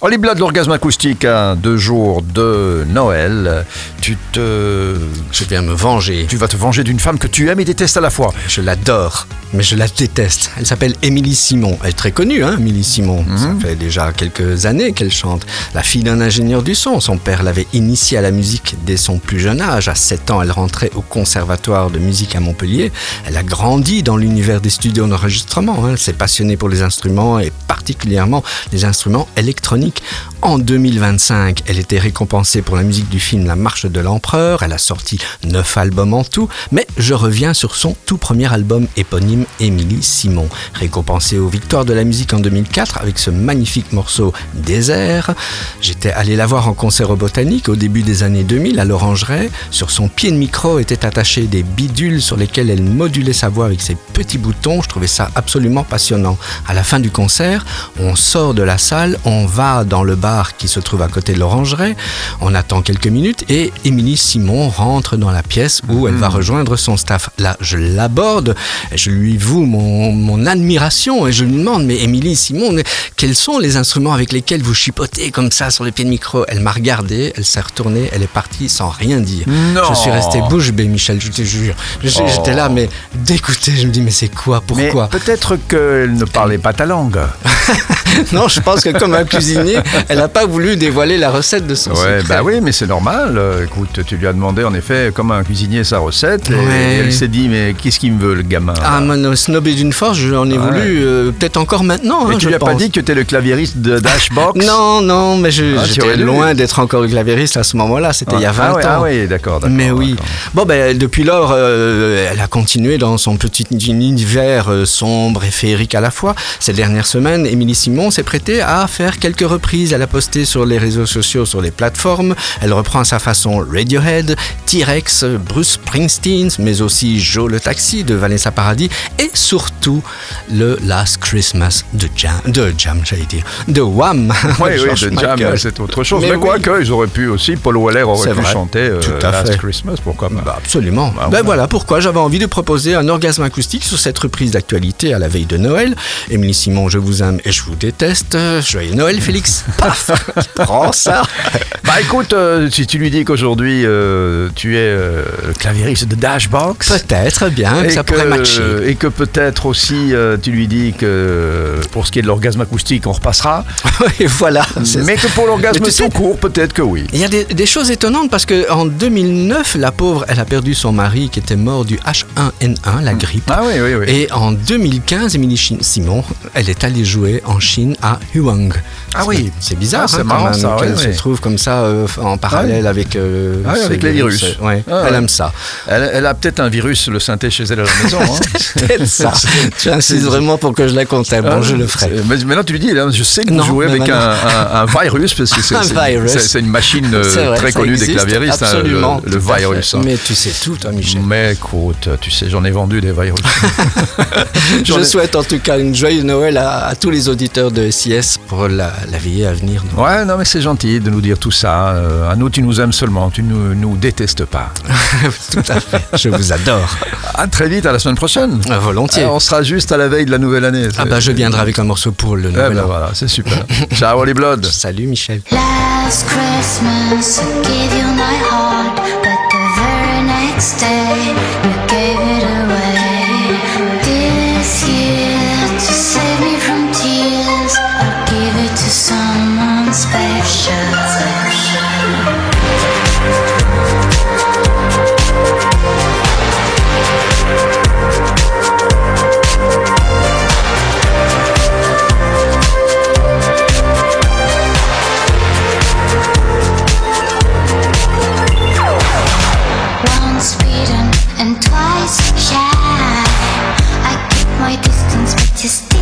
Holly Blood, l'orgasme acoustique à deux jours de Noël. Tu te. Je viens me venger. Tu vas te venger d'une femme que tu aimes et détestes à la fois. Je l'adore, mais je la déteste. Elle s'appelle Émilie Simon. Elle est très connue, hein, Émilie Simon. Ça fait déjà quelques années qu'elle chante. La fille d'un ingénieur du son. Son père l'avait initiée à la musique dès son plus jeune âge. À 7 ans, elle rentrait au conservatoire de musique à Montpellier. Elle a grandi dans l'univers des studios d'enregistrement. hein. Elle s'est passionnée pour les instruments et particulièrement les instruments électroniques. En 2025, elle était récompensée pour la musique du film La Marche de l'Empereur. Elle a sorti neuf albums en tout, mais je reviens sur son tout premier album éponyme, Émilie Simon. Récompensée aux Victoires de la musique en 2004 avec ce magnifique morceau Désert. J'étais allé la voir en concert au Botanique au début des années 2000 à l'Orangerie. Sur son pied de micro étaient attachés des bidules sur lesquels elle modulait sa voix avec ses petits boutons. Je trouvais ça absolument passionnant. À la fin du concert, on sort de la salle, on va dans le bar qui se trouve à côté de l'Orangerie. On attend quelques minutes et Émilie Simon rentre dans la pièce où elle va rejoindre son staff. Là, je l'aborde, je lui voue mon, mon admiration et je lui demande Mais Émilie Simon, quels sont les instruments avec lesquels vous chipotez comme ça sur le pied de micro? Elle m'a regardé, elle s'est retournée, elle est partie sans rien dire. Non. Je suis resté bouche bée, Michel, je te jure. Oh. J'étais là, mais dégoûté. Je me dis Mais c'est quoi? Pourquoi? peut-être qu'elle ne parlait pas ta langue. Non, je pense que comme un cuisinier, elle n'a pas voulu dévoiler la recette de son Ouais, secret. bah oui, mais c'est normal. Euh, Écoute, tu lui as demandé en effet comment un cuisinier sa recette. Et Ouais. elle s'est dit, mais qu'est-ce qu'il me veut le gamin Ah, là man, snobé d'une force, j'en ai Ouais. voulu, euh, peut-être encore maintenant. Et hein, tu je lui as pas dit que tu es le claviériste de Dashbox Non, non, mais Ah, j'étais dû. loin d'être encore clavériste à ce moment-là, c'était il y a 20 ah, ouais, ans. ah oui, d'accord. Mais oui. Bon, ben, depuis lors, euh, elle a continué dans son petit univers euh, sombre et féerique à la fois. Ces dernières semaines, Émilie Simon s'est prêtée à faire quelques reprises. Elle a posté sur les réseaux sociaux, sur les plateformes. Elle reprend à sa façon Radiohead, T-Rex, Bruce Springsteen, mais aussi Joe le Taxi de Vanessa Paradis et surtout le Last Christmas de Jam, de Jam, j'allais dire, de Wham. Oui, oui, de jam, c'est autre chose. Mais Mais, quoi oui. que, ils auraient pu aussi, Paul Weller aurait pu vrai. chanter euh, Tout à Last fait. Christmas, pourquoi pas. Bah, absolument. Bah, ben voilà pourquoi j'avais envie de proposer un orgasme acoustique sur cette reprise d'actualité à la veille de Noël. Émilie Simon, je vous aime et je vous déteste. Joyeux Noël, Félix. Paf Prends ça. Bah écoute, euh, si tu lui dis qu'aujourd'hui euh, tu es euh, le claviériste de Dashbox. Peut-être bien que ça pourrait matcher. et que peut-être aussi tu lui dis que pour ce qui est de l'orgasme acoustique, on repassera. Et voilà. Mais que pour l'orgasme tu sais- tout court, peut-être que oui. Il y a des, des choses étonnantes parce que en 2009, la pauvre, elle a perdu son mari qui était mort du H1N1, la grippe. Ah oui, oui, oui. Et en 2015, Émilie Simon, elle est allée jouer en Chine à Huang. Ah oui. C'est bizarre. Ah, c'est hein, marrant, ça, ouais, ouais. se trouve comme ça euh, en parallèle avec. euh, Ah avec les virus. Ouais, Ah elle aime ça. Elle, elle a peut-être un virus, le synthé chez elle à la maison. hein. Peut-être ça. tu insistes vraiment pour que je la conteste. Bon, Ah, je le ferai. Mais maintenant, tu lui dis, là, je sais que vous jouez avec un, un- un virus, parce que c'est Un une machine euh, vrai, très connue des claviéristes, hein, le- absolument, le, virus. hein. Mais tu sais tout, toi, Michel. Mais écoute, tu sais, j'en ai vendu des virus. Je ai- souhaite en tout cas une joyeuse Noël à, tous les auditeurs de SIS pour la, la à venir. non Ouais, non, mais c'est gentil de nous dire tout ça. Euh, à nous, tu nous aimes seulement, tu ne nous, détestes pas. tout à fait. Je vous adore. À très vite, à la semaine prochaine. Ah, volontiers. Ah, on sera juste à la veille de la nouvelle année. ah bah je viendrai avec un morceau pour le Eh Nouvel ben An. voilà, c'est super. Ciao, les Blood. Salut Michel. Last Christmas I gave you my heart, but the very next day Just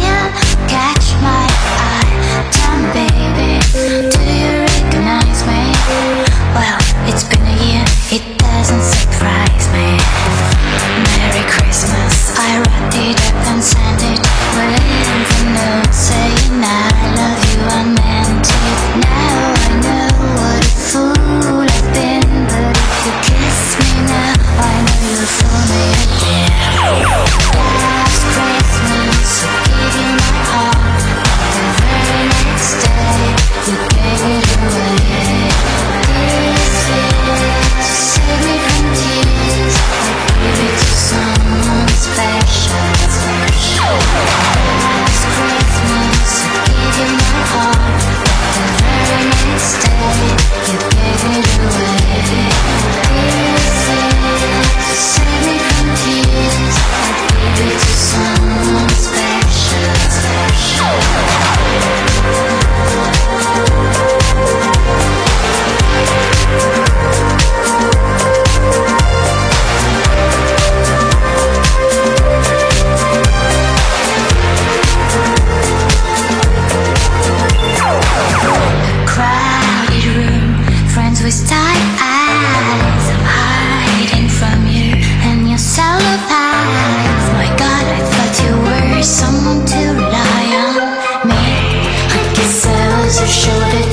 just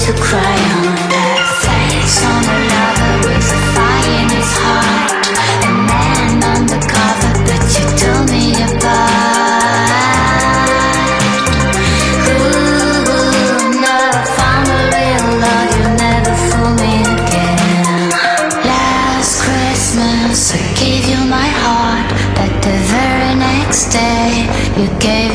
to cry on that face on a with a fire in his heart. A man undercover, but you tore me apart. Ooh, found a real love, you never fool me again. Last Christmas I gave you my heart, but the very next day you gave